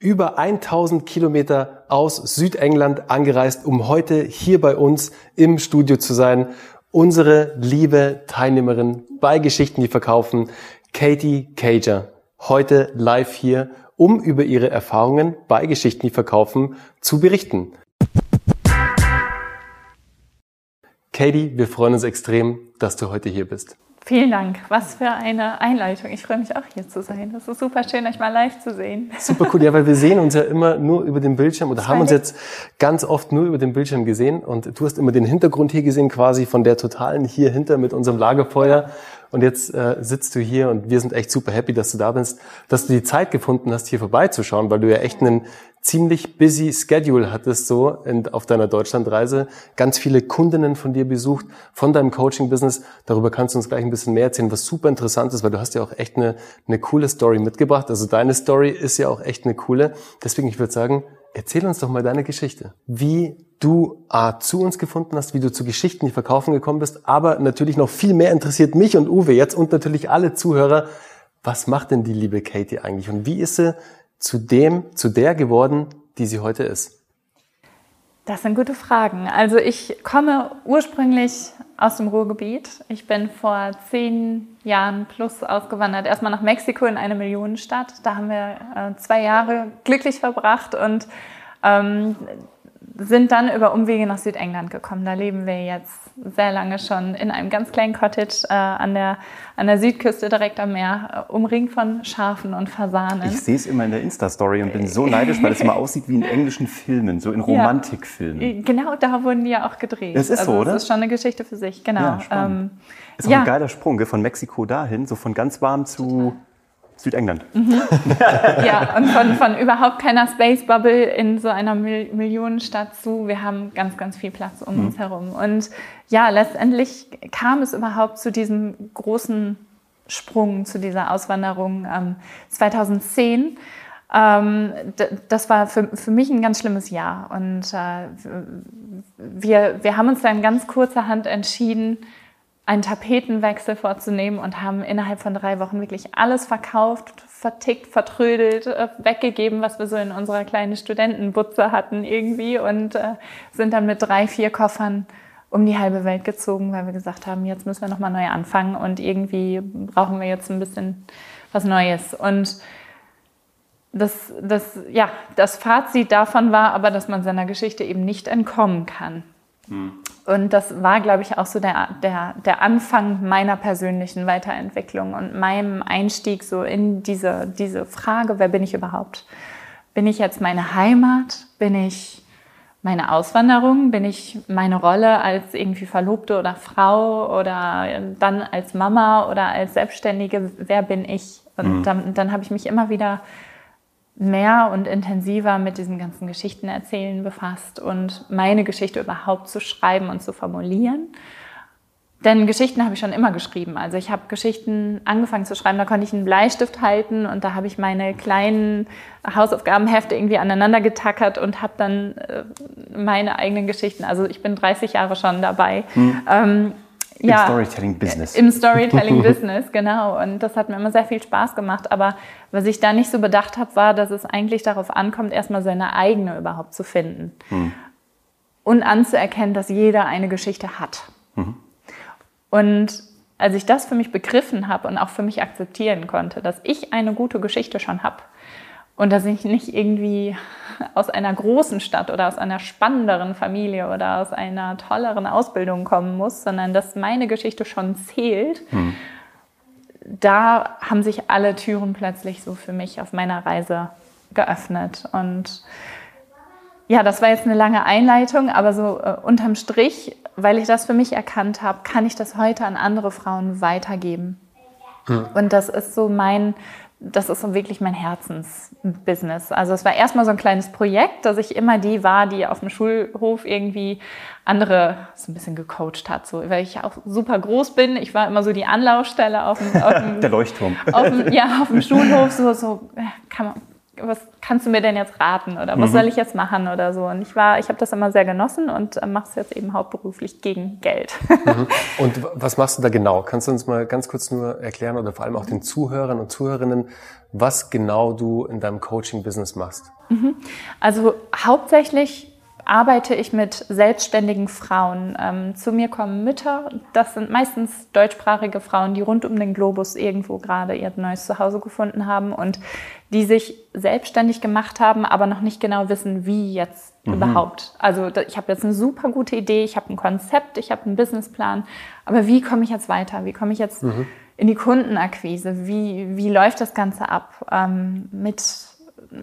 über 1000 Kilometer aus Südengland angereist, um heute hier bei uns im Studio zu sein. Unsere liebe Teilnehmerin bei Geschichten, die verkaufen, Katie Cager. Heute live hier, um über ihre Erfahrungen bei Geschichten, die verkaufen, zu berichten. Katie, wir freuen uns extrem, dass du heute hier bist. Vielen Dank. Was für eine Einleitung. Ich freue mich auch hier zu sein. Das ist super schön, euch mal live zu sehen. Super cool. Ja, weil wir sehen uns ja immer nur über den Bildschirm oder haben uns jetzt ganz oft nur über den Bildschirm gesehen. Und du hast immer den Hintergrund hier gesehen, quasi von der totalen hier hinter mit unserem Lagerfeuer. Und jetzt äh, sitzt du hier und wir sind echt super happy, dass du da bist, dass du die Zeit gefunden hast, hier vorbeizuschauen, weil du ja echt einen ziemlich busy Schedule hattest so in, auf deiner Deutschlandreise, ganz viele Kundinnen von dir besucht, von deinem Coaching-Business. Darüber kannst du uns gleich ein bisschen mehr erzählen, was super interessant ist, weil du hast ja auch echt eine, eine coole Story mitgebracht. Also deine Story ist ja auch echt eine coole. Deswegen, ich würde sagen, erzähl uns doch mal deine Geschichte. Wie du A, zu uns gefunden hast, wie du zu Geschichten, die verkaufen gekommen bist, aber natürlich noch viel mehr interessiert mich und Uwe jetzt und natürlich alle Zuhörer, was macht denn die liebe Katie eigentlich und wie ist sie zu dem, zu der geworden, die sie heute ist? Das sind gute Fragen. Also ich komme ursprünglich aus dem Ruhrgebiet. Ich bin vor zehn Jahren plus ausgewandert. Erstmal nach Mexiko in eine Millionenstadt. Da haben wir äh, zwei Jahre glücklich verbracht und ähm, sind dann über Umwege nach Südengland gekommen. Da leben wir jetzt sehr lange schon in einem ganz kleinen Cottage äh, an, der, an der Südküste direkt am Meer, äh, umringt von Schafen und Fasanen. Ich sehe es immer in der Insta-Story und bin so neidisch, weil es immer aussieht wie in englischen Filmen, so in Romantikfilmen. Ja, genau, da wurden die ja auch gedreht. Das ist also, so, oder? Das ist schon eine Geschichte für sich, genau. Ja, ähm, ist auch ja. ein geiler Sprung, von Mexiko dahin, so von ganz warm zu... Total Südengland. Mhm. ja, und von, von überhaupt keiner Space Bubble in so einer Mil Millionenstadt zu, wir haben ganz, ganz viel Platz um mhm. uns herum. Und ja, letztendlich kam es überhaupt zu diesem großen Sprung, zu dieser Auswanderung ähm, 2010. Ähm, das war für, für mich ein ganz schlimmes Jahr. Und äh, wir, wir haben uns dann ganz kurzerhand entschieden, einen Tapetenwechsel vorzunehmen und haben innerhalb von drei Wochen wirklich alles verkauft, vertickt, vertrödelt, äh, weggegeben, was wir so in unserer kleinen Studentenbutze hatten irgendwie und äh, sind dann mit drei, vier Koffern um die halbe Welt gezogen, weil wir gesagt haben, jetzt müssen wir nochmal neu anfangen und irgendwie brauchen wir jetzt ein bisschen was Neues. Und das, das, ja, das Fazit davon war aber, dass man seiner Geschichte eben nicht entkommen kann. Mhm. Und das war, glaube ich, auch so der, der, der Anfang meiner persönlichen Weiterentwicklung und meinem Einstieg so in diese, diese Frage, wer bin ich überhaupt? Bin ich jetzt meine Heimat? Bin ich meine Auswanderung? Bin ich meine Rolle als irgendwie Verlobte oder Frau oder dann als Mama oder als Selbstständige? Wer bin ich? Und mhm. dann, dann habe ich mich immer wieder mehr und intensiver mit diesen ganzen Geschichten erzählen befasst und meine Geschichte überhaupt zu schreiben und zu formulieren. Denn Geschichten habe ich schon immer geschrieben. Also ich habe Geschichten angefangen zu schreiben, da konnte ich einen Bleistift halten und da habe ich meine kleinen Hausaufgabenhefte irgendwie aneinander getackert und habe dann äh, meine eigenen Geschichten. Also ich bin 30 Jahre schon dabei. Hm. Ähm, im Storytelling-Business. Im Storytelling-Business, genau. Und das hat mir immer sehr viel Spaß gemacht. Aber was ich da nicht so bedacht habe, war, dass es eigentlich darauf ankommt, erstmal seine eigene überhaupt zu finden. Hm. Und anzuerkennen, dass jeder eine Geschichte hat. Mhm. Und als ich das für mich begriffen habe und auch für mich akzeptieren konnte, dass ich eine gute Geschichte schon habe, und dass ich nicht irgendwie aus einer großen Stadt oder aus einer spannenderen Familie oder aus einer tolleren Ausbildung kommen muss, sondern dass meine Geschichte schon zählt. Hm. Da haben sich alle Türen plötzlich so für mich auf meiner Reise geöffnet. Und ja, das war jetzt eine lange Einleitung, aber so äh, unterm Strich, weil ich das für mich erkannt habe, kann ich das heute an andere Frauen weitergeben. Und das ist so mein das ist so wirklich mein Herzensbusiness. Also es war erstmal so ein kleines Projekt, dass ich immer die war, die auf dem Schulhof irgendwie andere so ein bisschen gecoacht hat. So, weil ich auch super groß bin. Ich war immer so die Anlaufstelle auf dem, auf dem der Leuchtturm. Auf dem, ja, auf dem Schulhof. So, so äh, kann man, was kannst du mir denn jetzt raten oder was mhm. soll ich jetzt machen oder so. Und ich war, ich habe das immer sehr genossen und äh, mache es jetzt eben hauptberuflich gegen Geld. Mhm. Und was machst du da genau? Kannst du uns mal ganz kurz nur erklären oder vor allem auch den Zuhörern und Zuhörerinnen, was genau du in deinem Coaching-Business machst? Mhm. Also hauptsächlich arbeite ich mit selbstständigen Frauen. Ähm, zu mir kommen Mütter, das sind meistens deutschsprachige Frauen, die rund um den Globus irgendwo gerade ihr neues Zuhause gefunden haben und die sich selbstständig gemacht haben, aber noch nicht genau wissen, wie jetzt mhm. überhaupt. Also ich habe jetzt eine super gute Idee, ich habe ein Konzept, ich habe einen Businessplan, aber wie komme ich jetzt weiter? Wie komme ich jetzt mhm. in die Kundenakquise? Wie, wie läuft das Ganze ab ähm, mit,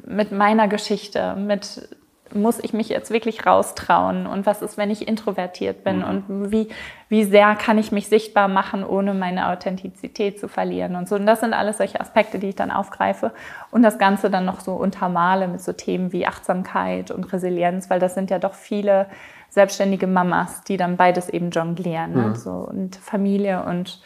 mit meiner Geschichte, mit muss ich mich jetzt wirklich raustrauen und was ist, wenn ich introvertiert bin mhm. und wie, wie sehr kann ich mich sichtbar machen, ohne meine Authentizität zu verlieren und so. Und das sind alles solche Aspekte, die ich dann aufgreife und das Ganze dann noch so untermale mit so Themen wie Achtsamkeit und Resilienz, weil das sind ja doch viele selbstständige Mamas, die dann beides eben jonglieren, ne? mhm. ne? so, und Familie und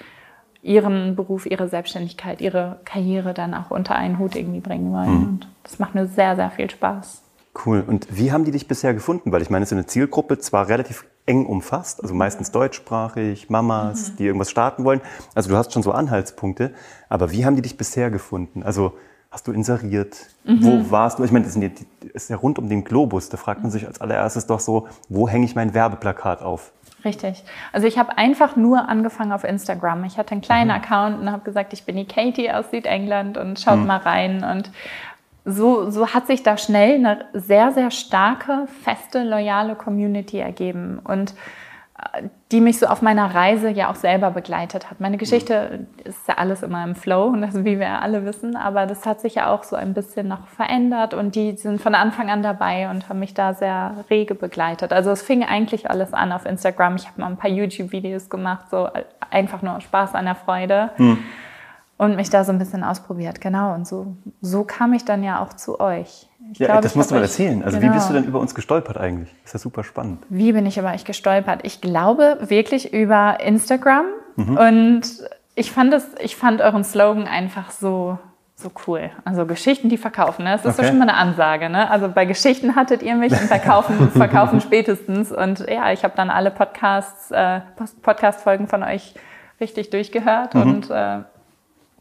ihren Beruf, ihre Selbstständigkeit, ihre Karriere dann auch unter einen Hut irgendwie bringen wollen. Mhm. Und das macht mir sehr, sehr viel Spaß. Cool. Und wie haben die dich bisher gefunden? Weil ich meine, es ist eine Zielgruppe zwar relativ eng umfasst, also meistens deutschsprachig, Mamas, mhm. die irgendwas starten wollen. Also du hast schon so Anhaltspunkte. Aber wie haben die dich bisher gefunden? Also hast du inseriert? Mhm. Wo warst du? Ich meine, das ist ja rund um den Globus. Da fragt man sich als allererstes doch so, wo hänge ich mein Werbeplakat auf? Richtig. Also ich habe einfach nur angefangen auf Instagram. Ich hatte einen kleinen mhm. Account und habe gesagt, ich bin die Katie aus Südengland und schaut mhm. mal rein und so, so hat sich da schnell eine sehr, sehr starke, feste, loyale Community ergeben und äh, die mich so auf meiner Reise ja auch selber begleitet hat. Meine Geschichte ist ja alles immer im Flow, und das, wie wir alle wissen, aber das hat sich ja auch so ein bisschen noch verändert und die sind von Anfang an dabei und haben mich da sehr rege begleitet. Also es fing eigentlich alles an auf Instagram. Ich habe mal ein paar YouTube-Videos gemacht, so einfach nur Spaß an der Freude. Hm und mich da so ein bisschen ausprobiert. Genau. Und so, so kam ich dann ja auch zu euch. Ich ja, glaube, das musst du mal erzählen. Also genau. wie bist du denn über uns gestolpert eigentlich? Ist ja super spannend. Wie bin ich über euch gestolpert? Ich glaube wirklich über Instagram. Mhm. Und ich fand es, ich fand euren Slogan einfach so, so cool. Also Geschichten, die verkaufen. Ne? Das ist okay. so schon mal eine Ansage. Ne? Also bei Geschichten hattet ihr mich und verkaufen, verkaufen spätestens. Und ja, ich habe dann alle Podcasts, äh, Podcast-Folgen von euch richtig durchgehört mhm. und äh,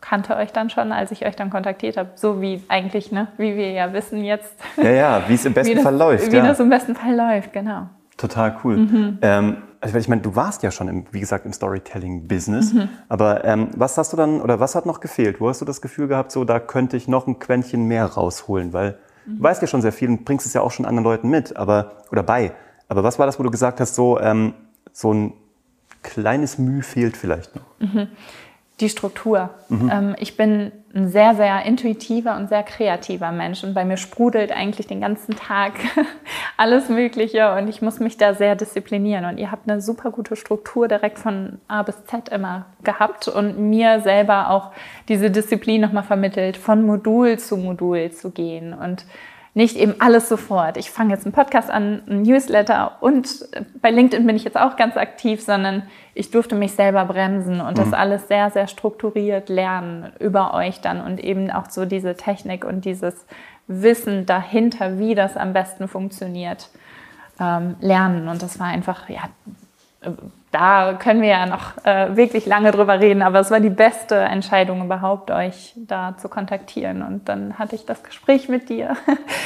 kannte euch dann schon, als ich euch dann kontaktiert habe. So wie eigentlich, ne, wie wir ja wissen jetzt. Ja, ja, wie es im besten das, Fall läuft. Wie ja. das im besten Fall läuft, genau. Total cool. Mhm. Ähm, also ich meine, du warst ja schon, im, wie gesagt, im Storytelling-Business. Mhm. Aber ähm, was hast du dann, oder was hat noch gefehlt? Wo hast du das Gefühl gehabt, so da könnte ich noch ein Quäntchen mehr rausholen? Weil mhm. du weißt ja schon sehr viel und bringst es ja auch schon anderen Leuten mit, aber oder bei. Aber was war das, wo du gesagt hast, so, ähm, so ein kleines Mühe fehlt vielleicht noch? Die Struktur. Mhm. Ähm, ich bin ein sehr, sehr intuitiver und sehr kreativer Mensch und bei mir sprudelt eigentlich den ganzen Tag alles Mögliche und ich muss mich da sehr disziplinieren. Und ihr habt eine super gute Struktur direkt von A bis Z immer gehabt und mir selber auch diese Disziplin nochmal vermittelt, von Modul zu Modul zu gehen und nicht eben alles sofort. Ich fange jetzt einen Podcast an, einen Newsletter und bei LinkedIn bin ich jetzt auch ganz aktiv, sondern ich durfte mich selber bremsen und mhm. das alles sehr, sehr strukturiert lernen über euch dann und eben auch so diese Technik und dieses Wissen dahinter, wie das am besten funktioniert, ähm, lernen. Und das war einfach, ja, da können wir ja noch äh, wirklich lange drüber reden, aber es war die beste Entscheidung überhaupt, euch da zu kontaktieren. Und dann hatte ich das Gespräch mit dir.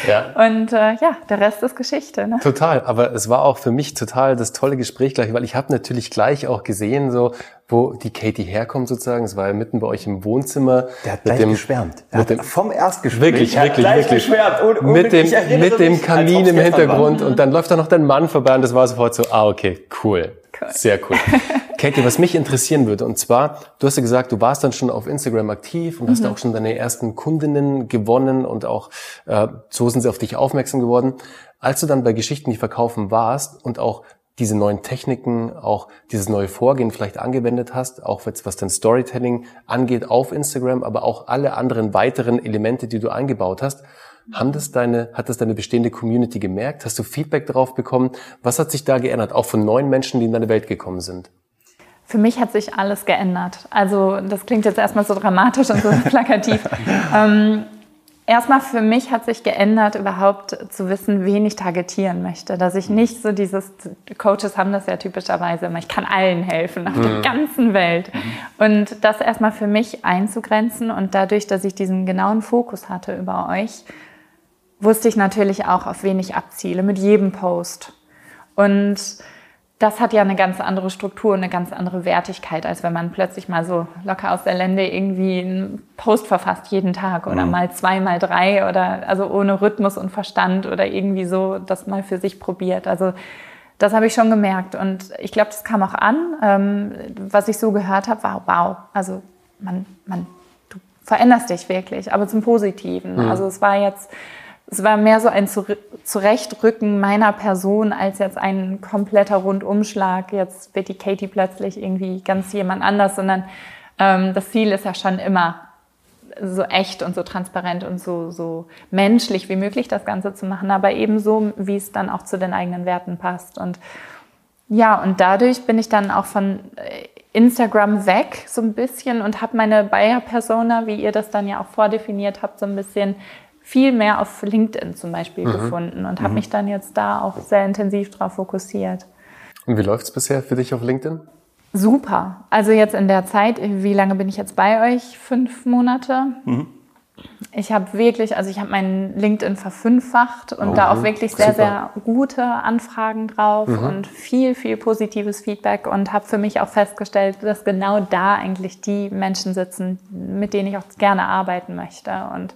Ja. Und äh, ja, der Rest ist Geschichte. Ne? Total, aber es war auch für mich total das tolle Gespräch gleich, weil ich habe natürlich gleich auch gesehen, so wo die Katie herkommt sozusagen. Es war ja mitten bei euch im Wohnzimmer. Der hat gleich dem, geschwärmt. mit dem, vom Erstgespräch. Wirklich, wirklich, wirklich. Geschwärmt. Und, und mit dem, mit dem Kamin im Hintergrund. Und dann läuft da noch dein Mann vorbei und das war sofort so, ah, okay, cool. Cool. Sehr cool. Katie, was mich interessieren würde, und zwar, du hast ja gesagt, du warst dann schon auf Instagram aktiv und mhm. hast auch schon deine ersten Kundinnen gewonnen und auch äh, so sind sie auf dich aufmerksam geworden. Als du dann bei Geschichten, die verkaufen warst und auch diese neuen Techniken, auch dieses neue Vorgehen vielleicht angewendet hast, auch jetzt was dein Storytelling angeht auf Instagram, aber auch alle anderen weiteren Elemente, die du eingebaut hast, haben das deine, hat das deine bestehende Community gemerkt? Hast du Feedback darauf bekommen? Was hat sich da geändert, auch von neuen Menschen, die in deine Welt gekommen sind? Für mich hat sich alles geändert. Also das klingt jetzt erstmal so dramatisch und so plakativ. ähm, Erstmal für mich hat sich geändert, überhaupt zu wissen, wen ich targetieren möchte. Dass ich nicht so dieses, Coaches haben das ja typischerweise immer, ich kann allen helfen, auf mhm. der ganzen Welt. Mhm. Und das erstmal für mich einzugrenzen und dadurch, dass ich diesen genauen Fokus hatte über euch, wusste ich natürlich auch, auf wen ich abziele, mit jedem Post. Und das hat ja eine ganz andere Struktur und eine ganz andere Wertigkeit, als wenn man plötzlich mal so locker aus der Lände irgendwie einen Post verfasst jeden Tag oder mhm. mal zwei, mal drei oder also ohne Rhythmus und Verstand oder irgendwie so das mal für sich probiert. Also das habe ich schon gemerkt und ich glaube, das kam auch an. Ähm, was ich so gehört habe, war wow. Also man, man, du veränderst dich wirklich, aber zum Positiven. Mhm. Also es war jetzt es war mehr so ein Zurechtrücken meiner Person als jetzt ein kompletter Rundumschlag. Jetzt wird die Katie plötzlich irgendwie ganz jemand anders, sondern ähm, das Ziel ist ja schon immer so echt und so transparent und so, so menschlich wie möglich das Ganze zu machen, aber eben so, wie es dann auch zu den eigenen Werten passt. Und ja, und dadurch bin ich dann auch von äh, Instagram weg so ein bisschen und habe meine Bayer-Persona, wie ihr das dann ja auch vordefiniert habt, so ein bisschen viel mehr auf LinkedIn zum Beispiel mhm. gefunden und habe mhm. mich dann jetzt da auch sehr intensiv drauf fokussiert. Und wie läuft's bisher für dich auf LinkedIn? Super. Also jetzt in der Zeit, wie lange bin ich jetzt bei euch? Fünf Monate. Mhm. Ich habe wirklich, also ich habe meinen LinkedIn verfünffacht und oh, da auch wirklich sehr, super. sehr gute Anfragen drauf mhm. und viel, viel positives Feedback und habe für mich auch festgestellt, dass genau da eigentlich die Menschen sitzen, mit denen ich auch gerne arbeiten möchte. Und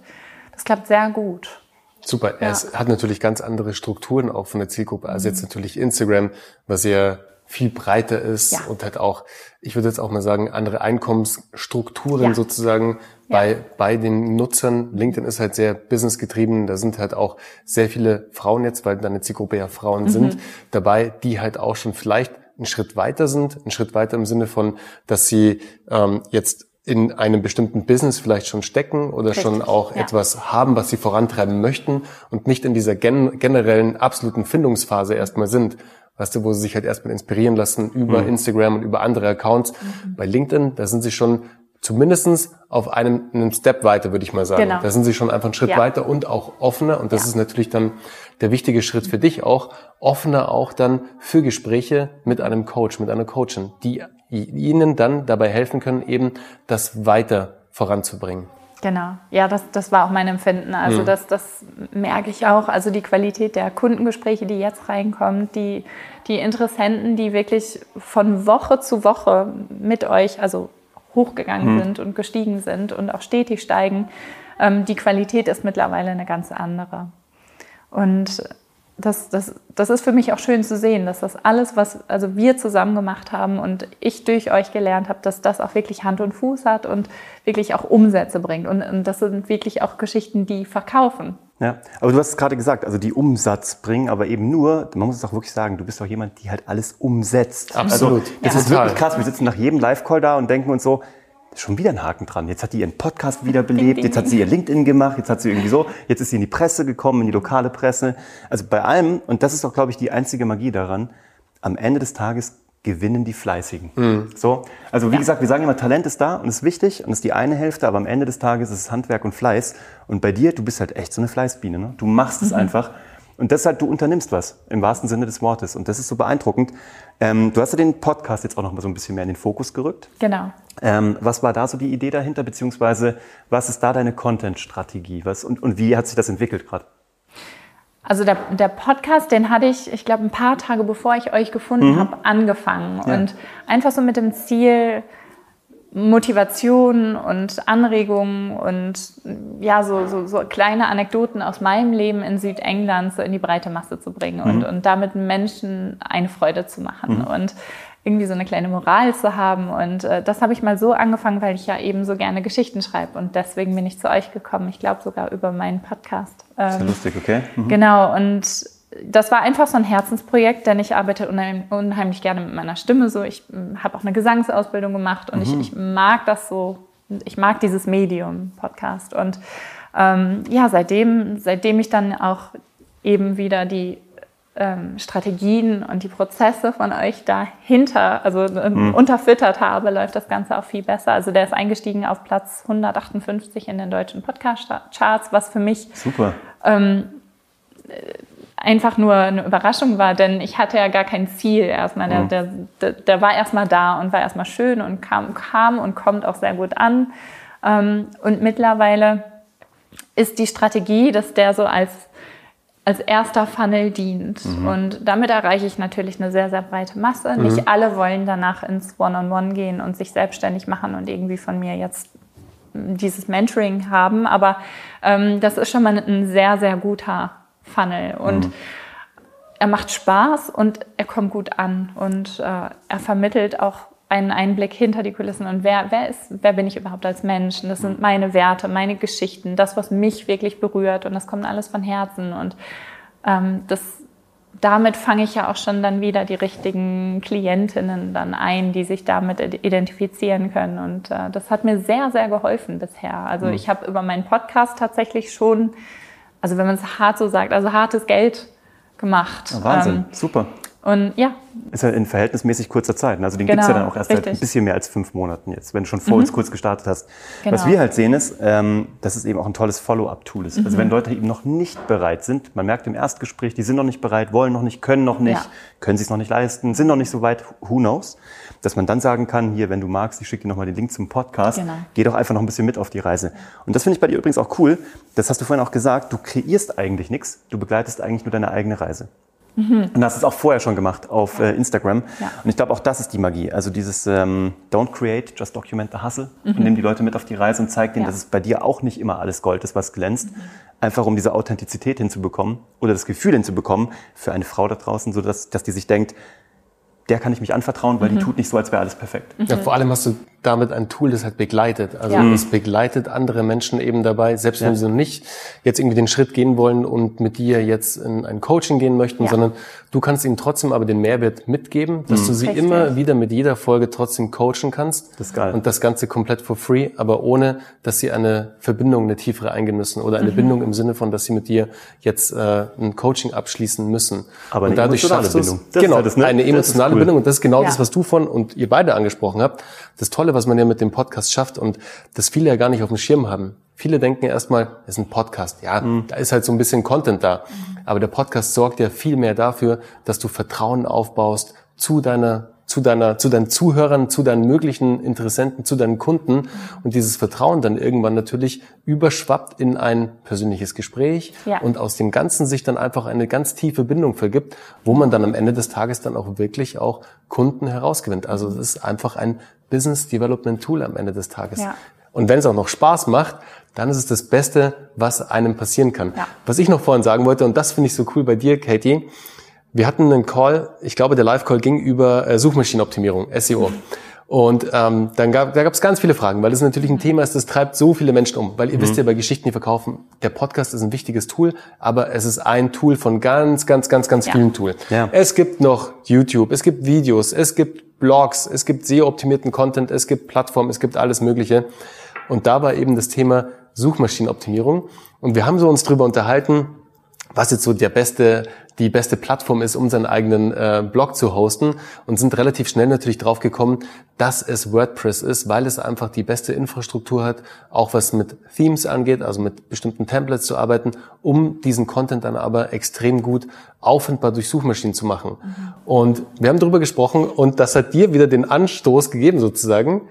das klappt sehr gut. Super. Ja. Es hat natürlich ganz andere Strukturen auch von der Zielgruppe. Also mhm. jetzt natürlich Instagram, was ja viel breiter ist ja. und halt auch, ich würde jetzt auch mal sagen, andere Einkommensstrukturen ja. sozusagen bei, bei den Nutzern. LinkedIn ist halt sehr businessgetrieben. Da sind halt auch sehr viele Frauen jetzt, weil deine Zielgruppe ja Frauen mhm. sind, dabei, die halt auch schon vielleicht einen Schritt weiter sind, einen Schritt weiter im Sinne von, dass sie ähm, jetzt in einem bestimmten Business vielleicht schon stecken oder Richtig, schon auch ja. etwas haben, was sie vorantreiben möchten und nicht in dieser gen generellen absoluten Findungsphase erstmal sind. Weißt du, wo sie sich halt erstmal inspirieren lassen über mhm. Instagram und über andere Accounts. Mhm. Bei LinkedIn, da sind sie schon zumindestens auf einem, einem Step weiter, würde ich mal sagen. Genau. Da sind sie schon einfach einen Schritt ja. weiter und auch offener. Und das ja. ist natürlich dann der wichtige Schritt für dich auch, offener auch dann für Gespräche mit einem Coach, mit einer Coachin, die ihnen dann dabei helfen können, eben das weiter voranzubringen. Genau, ja, das, das war auch mein Empfinden. Also mhm. das, das merke ich auch. Also die Qualität der Kundengespräche, die jetzt reinkommen, die, die Interessenten, die wirklich von Woche zu Woche mit euch, also hochgegangen mhm. sind und gestiegen sind und auch stetig steigen, ähm, die Qualität ist mittlerweile eine ganz andere. Und das, das, das ist für mich auch schön zu sehen, dass das alles, was also wir zusammen gemacht haben und ich durch euch gelernt habe, dass das auch wirklich Hand und Fuß hat und wirklich auch Umsätze bringt. Und, und das sind wirklich auch Geschichten, die verkaufen. Ja, aber du hast es gerade gesagt, also die Umsatz bringen, aber eben nur, man muss es auch wirklich sagen, du bist auch jemand, die halt alles umsetzt. Absolut. Also, das ja. ist wirklich krass. Wir sitzen nach jedem Live-Call da und denken uns so, schon wieder ein Haken dran. Jetzt hat die ihren Podcast wiederbelebt, jetzt hat sie ihr LinkedIn gemacht, jetzt hat sie irgendwie so, jetzt ist sie in die Presse gekommen, in die lokale Presse. Also bei allem, und das ist auch, glaube ich, die einzige Magie daran, am Ende des Tages gewinnen die Fleißigen. Mhm. So, also wie ja. gesagt, wir sagen immer, Talent ist da und ist wichtig und ist die eine Hälfte, aber am Ende des Tages ist es Handwerk und Fleiß. Und bei dir, du bist halt echt so eine Fleißbiene. Ne? Du machst es mhm. einfach. Und deshalb, du unternimmst was, im wahrsten Sinne des Wortes. Und das ist so beeindruckend. Ähm, du hast ja den Podcast jetzt auch noch mal so ein bisschen mehr in den Fokus gerückt. Genau. Ähm, was war da so die Idee dahinter, beziehungsweise was ist da deine Content-Strategie? Was, und, und wie hat sich das entwickelt gerade? Also der, der Podcast, den hatte ich, ich glaube, ein paar Tage bevor ich euch gefunden mhm. habe, angefangen. Ja. Und einfach so mit dem Ziel, Motivation und Anregungen und ja, so, so, so kleine Anekdoten aus meinem Leben in Südengland so in die breite Masse zu bringen mhm. und, und damit Menschen eine Freude zu machen. Mhm. Und irgendwie so eine kleine Moral zu haben. Und äh, das habe ich mal so angefangen, weil ich ja eben so gerne Geschichten schreibe. Und deswegen bin ich zu euch gekommen. Ich glaube sogar über meinen Podcast. Ähm, Sehr lustig, okay. Mhm. Genau. Und das war einfach so ein Herzensprojekt, denn ich arbeite unheimlich, unheimlich gerne mit meiner Stimme. So, ich hm, habe auch eine Gesangsausbildung gemacht und mhm. ich, ich, mag das so. Ich mag dieses Medium Podcast und ähm, ja, seitdem, seitdem ich dann auch eben wieder die ähm, Strategien und die Prozesse von euch dahinter, also mhm. unterfüttert habe, läuft das Ganze auch viel besser. Also der ist eingestiegen auf Platz 158 in den deutschen Podcast-Charts, was für mich Super. Ähm, einfach nur eine Überraschung war, denn ich hatte ja gar kein Ziel erstmal. Der, mhm. der, der, der war erstmal da und war erstmal schön und kam, kam und kommt auch sehr gut an. Ähm, und mittlerweile ist die Strategie, dass der so als, als erster Funnel dient. Mhm. Und damit erreiche ich natürlich eine sehr, sehr breite Masse. Mhm. Nicht alle wollen danach ins One-on-One -on -One gehen und sich selbstständig machen und irgendwie von mir jetzt dieses Mentoring haben. Aber ähm, das ist schon mal ein sehr, sehr guter Funnel. Und mhm. er macht Spaß und er kommt gut an. Und äh, er vermittelt auch einen Einblick hinter die Kulissen und wer, wer ist, wer bin ich überhaupt als Mensch? Und das sind meine Werte, meine Geschichten, das, was mich wirklich berührt und das kommt alles von Herzen und ähm, das, damit fange ich ja auch schon dann wieder die richtigen Klientinnen dann ein, die sich damit identifizieren können und äh, das hat mir sehr, sehr geholfen bisher. Also mhm. ich habe über meinen Podcast tatsächlich schon, also wenn man es hart so sagt, also hartes Geld gemacht. Oh, Wahnsinn, ähm, super. Und ja. Ist ja in verhältnismäßig kurzer Zeit. Ne? Also den genau, gibt es ja dann auch erst richtig. seit ein bisschen mehr als fünf Monaten jetzt, wenn du schon vor mhm. uns kurz gestartet hast. Genau. Was wir halt sehen ist, ähm, dass es eben auch ein tolles Follow-up-Tool ist. Also mhm. Also wenn Leute eben noch nicht bereit sind, man merkt im Erstgespräch, die sind noch nicht bereit, wollen noch nicht, können noch nicht, ja. können sich es noch nicht leisten, sind noch nicht so weit, who knows, dass man dann sagen kann, hier, wenn du magst, ich schicke dir nochmal den Link zum Podcast, genau. geh doch einfach noch ein bisschen mit auf die Reise. Und das finde ich bei dir übrigens auch cool, das hast du vorhin auch gesagt, du kreierst eigentlich nichts, du begleitest eigentlich nur deine eigene Reise. Mhm. Und hast es auch vorher schon gemacht auf äh, Instagram. Ja. Und ich glaube, auch das ist die Magie. Also dieses ähm, Don't create, just document the hustle. Mhm. Und nimm die Leute mit auf die Reise und zeig denen, ja. dass es bei dir auch nicht immer alles Gold ist, was glänzt. Mhm. Einfach um diese Authentizität hinzubekommen oder das Gefühl hinzubekommen für eine Frau da draußen, so dass, dass die sich denkt, der kann ich mich anvertrauen, weil die mhm. tut nicht so, als wäre alles perfekt. Ja, vor allem hast du damit ein Tool, das halt begleitet. Also ja. es begleitet andere Menschen eben dabei, selbst wenn ja. sie nicht jetzt irgendwie den Schritt gehen wollen und mit dir jetzt in ein Coaching gehen möchten, ja. sondern du kannst ihnen trotzdem aber den Mehrwert mitgeben, dass mhm. du sie Richtig. immer wieder mit jeder Folge trotzdem coachen kannst. Das ist geil. Und das Ganze komplett for free, aber ohne, dass sie eine Verbindung, eine tiefere eingehen müssen oder eine mhm. Bindung im Sinne von, dass sie mit dir jetzt äh, ein Coaching abschließen müssen. Aber eine und dadurch emotionale Bindung. genau, halt das, ne? eine emotionale cool. Bindung und das ist genau das, was du von und ihr beide angesprochen habt. Das Tolle Tolle, was man ja mit dem Podcast schafft und das viele ja gar nicht auf dem Schirm haben. Viele denken erstmal, es ist ein Podcast. Ja, mhm. da ist halt so ein bisschen Content da. Mhm. Aber der Podcast sorgt ja viel mehr dafür, dass du Vertrauen aufbaust zu deiner zu deiner, zu deinen Zuhörern, zu deinen möglichen Interessenten, zu deinen Kunden und dieses Vertrauen dann irgendwann natürlich überschwappt in ein persönliches Gespräch ja. und aus dem Ganzen sich dann einfach eine ganz tiefe Bindung vergibt, wo man dann am Ende des Tages dann auch wirklich auch Kunden herausgewinnt. Also es ist einfach ein Business Development Tool am Ende des Tages. Ja. Und wenn es auch noch Spaß macht, dann ist es das Beste, was einem passieren kann. Ja. Was ich noch vorhin sagen wollte, und das finde ich so cool bei dir, Katie, wir hatten einen Call, ich glaube, der Live-Call ging über äh, Suchmaschinenoptimierung, SEO. Und ähm, dann gab, da gab es ganz viele Fragen, weil das natürlich ein Thema ist, das treibt so viele Menschen um. Weil ihr mhm. wisst ja bei Geschichten, die verkaufen, der Podcast ist ein wichtiges Tool, aber es ist ein Tool von ganz, ganz, ganz, ganz ja. vielen Tools. Ja. Es gibt noch YouTube, es gibt Videos, es gibt Blogs, es gibt SEO-optimierten Content, es gibt Plattformen, es gibt alles Mögliche. Und da war eben das Thema Suchmaschinenoptimierung. Und wir haben so uns drüber unterhalten, was jetzt so der beste, die beste Plattform ist, um seinen eigenen äh, Blog zu hosten und sind relativ schnell natürlich drauf gekommen, dass es WordPress ist, weil es einfach die beste Infrastruktur hat, auch was mit Themes angeht, also mit bestimmten Templates zu arbeiten, um diesen Content dann aber extrem gut auffindbar durch Suchmaschinen zu machen. Mhm. Und wir haben darüber gesprochen und das hat dir wieder den Anstoß gegeben sozusagen,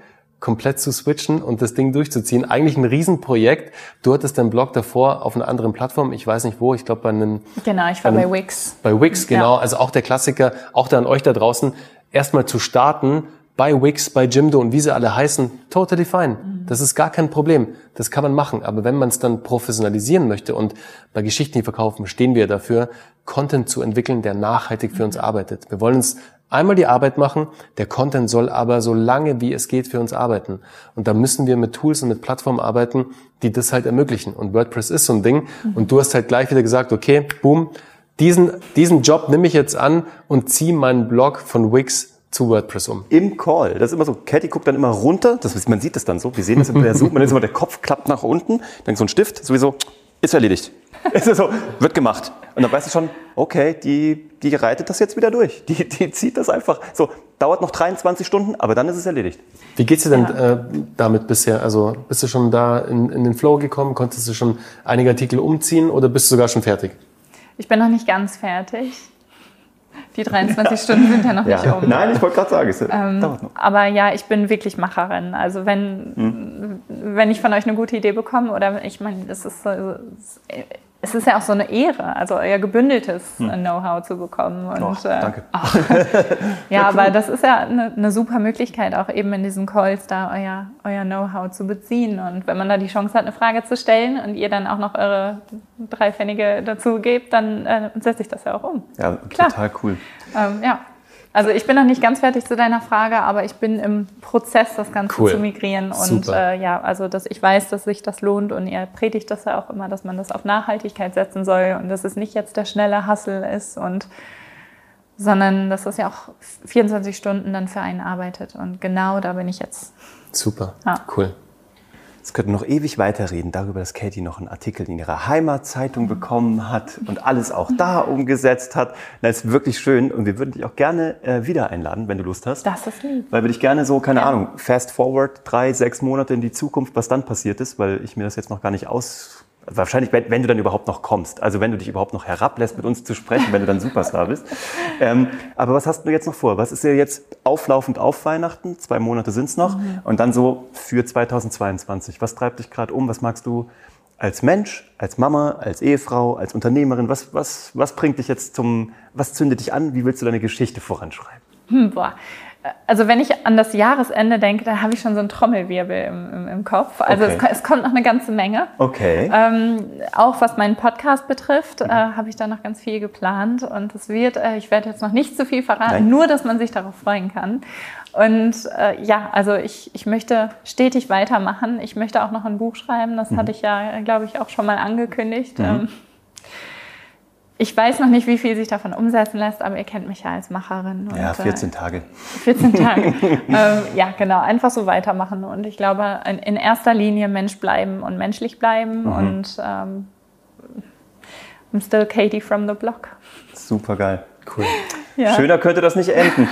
komplett zu switchen und das Ding durchzuziehen. Eigentlich ein Riesenprojekt. Du hattest deinen Blog davor auf einer anderen Plattform. Ich weiß nicht wo. Ich glaube bei einem. Genau, ich war bei, einem, bei Wix. Bei Wix, genau. Ja. Also auch der Klassiker. Auch da an euch da draußen. Erstmal zu starten bei Wix, bei Jimdo und wie sie alle heißen. Totally fine. Mhm. Das ist gar kein Problem. Das kann man machen. Aber wenn man es dann professionalisieren möchte und bei Geschichten, die verkaufen, stehen wir dafür, Content zu entwickeln, der nachhaltig für uns mhm. arbeitet. Wir wollen uns einmal die Arbeit machen, der Content soll aber so lange wie es geht für uns arbeiten. Und da müssen wir mit Tools und mit Plattformen arbeiten, die das halt ermöglichen. Und WordPress ist so ein Ding. Und du hast halt gleich wieder gesagt, okay, boom, diesen, diesen Job nehme ich jetzt an und ziehe meinen Blog von Wix zu WordPress um. Im Call. Das ist immer so, Katie guckt dann immer runter, das, man sieht das dann so, wir sehen das der Zoom, man ist immer, der Kopf klappt nach unten, dann so ein Stift, sowieso, ist erledigt. Ist so, wird gemacht. Und dann weißt du schon, okay, die, die reitet das jetzt wieder durch. Die, die zieht das einfach. So, dauert noch 23 Stunden, aber dann ist es erledigt. Wie geht's dir denn ja. äh, damit bisher? Also bist du schon da in, in den Flow gekommen? Konntest du schon einige Artikel umziehen oder bist du sogar schon fertig? Ich bin noch nicht ganz fertig. Die 23 Stunden sind ja noch ja. nicht um. Nein, ich wollte gerade sagen, es ähm, dauert noch. Aber ja, ich bin wirklich Macherin. Also wenn, hm. wenn ich von euch eine gute Idee bekomme oder ich meine, das ist so, es ist ja auch so eine Ehre, also euer gebündeltes hm. Know-how zu bekommen. Und, oh, danke. Äh, ja, aber das ist ja eine, eine, super Möglichkeit, auch eben in diesen Calls da euer, euer Know-how zu beziehen. Und wenn man da die Chance hat, eine Frage zu stellen und ihr dann auch noch eure drei Pfennige dazu gebt, dann äh, setze ich das ja auch um. Ja, Klar. total cool. Ähm, ja. Also ich bin noch nicht ganz fertig zu deiner Frage, aber ich bin im Prozess, das Ganze cool. zu migrieren. Und äh, ja, also dass ich weiß, dass sich das lohnt und ihr predigt das ja auch immer, dass man das auf Nachhaltigkeit setzen soll und dass es nicht jetzt der schnelle Hassel ist und sondern dass das ja auch 24 Stunden dann für einen arbeitet. Und genau da bin ich jetzt. Super, ja. cool. Könnten wir noch ewig weiterreden darüber, dass Katie noch einen Artikel in ihrer Heimatzeitung bekommen hat und alles auch da umgesetzt hat. Das ist wirklich schön und wir würden dich auch gerne äh, wieder einladen, wenn du Lust hast. Das ist lieb. Weil wir dich gerne so, keine ja. Ahnung, fast forward, drei, sechs Monate in die Zukunft, was dann passiert ist, weil ich mir das jetzt noch gar nicht aus wahrscheinlich, wenn, du dann überhaupt noch kommst, also wenn du dich überhaupt noch herablässt, mit uns zu sprechen, wenn du dann Superstar bist. Ähm, aber was hast du jetzt noch vor? Was ist dir jetzt auflaufend auf Weihnachten? Zwei Monate sind's noch. Mhm. Und dann so für 2022. Was treibt dich gerade um? Was magst du als Mensch, als Mama, als Ehefrau, als Unternehmerin? Was, was, was bringt dich jetzt zum, was zündet dich an? Wie willst du deine Geschichte voranschreiben? Hm, boah also wenn ich an das Jahresende denke, da habe ich schon so einen Trommelwirbel im, im, im Kopf. Also okay. es, es, kommt noch eine ganze Menge. Okay. Ähm, auch was meinen Podcast betrifft, äh, habe ich da noch ganz viel geplant. Und es wird, äh, ich werde jetzt noch nicht zu viel verraten, Nein. nur dass man sich darauf freuen kann. Und äh, ja, also ich, ich möchte stetig weitermachen. Ich möchte auch noch ein Buch schreiben. Das mhm. hatte ich ja, glaube ich, auch schon mal angekündigt. Mhm. Ähm, ich weiß noch nicht, wie viel sich davon umsetzen lässt, aber ihr kennt mich ja als Macherin. ja, 14 äh, Tage. 14 Tage. ähm, ja, genau. Einfach so weitermachen. Und ich glaube, in, erster Linie Mensch bleiben und menschlich bleiben. Mhm. Und ähm, I'm still Katie from the block. Super geil. Cool. Ja. Schöner könnte das nicht enden.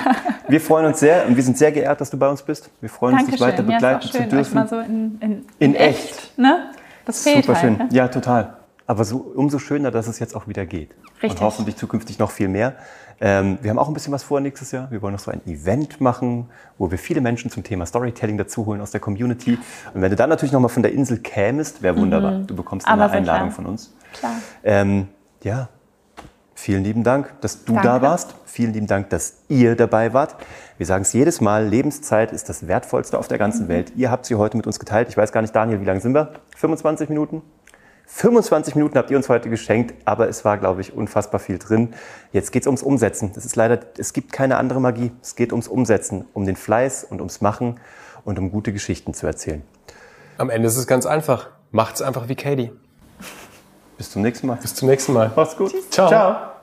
Wir freuen uns sehr und wir sind sehr geehrt, dass du bei uns bist. Wir freuen uns, dich weiter begleiten ja, schön, zu dürfen. Mal so in, in, in, in echt. echt. Ne? Das fehlt Super halt, schön. Ne? Ja, total. Aber so, umso schöner, dass es jetzt auch wieder geht. Richtig. Und hoffentlich zukünftig noch viel mehr. Ähm, wir haben auch ein bisschen was vor nächstes Jahr. Wir wollen noch so ein Event machen, wo wir viele Menschen zum Thema Storytelling dazuholen aus der Community. Und wenn du dann natürlich nochmal von der Insel kämest, wäre wunderbar. Mhm. Du bekommst eine Einladung von uns. Klar. Ähm, ja, vielen lieben Dank, dass du Danke. da warst. Vielen lieben Dank, dass ihr dabei wart. Wir sagen es jedes Mal, Lebenszeit ist das Wertvollste auf der ganzen mhm. Welt. Ihr habt sie heute mit uns geteilt. Ich weiß gar nicht, Daniel, wie lange sind wir? 25 Minuten? 25 Minuten habt ihr uns heute geschenkt, aber es war, glaube ich, unfassbar viel drin. Jetzt geht es ums Umsetzen. Das ist leider, es gibt keine andere Magie. Es geht ums Umsetzen, um den Fleiß und ums Machen und um gute Geschichten zu erzählen. Am Ende ist es ganz einfach. Macht's einfach wie Katie. Bis zum nächsten Mal. Bis zum nächsten Mal. Macht's gut. Tschüss. Ciao. Ciao.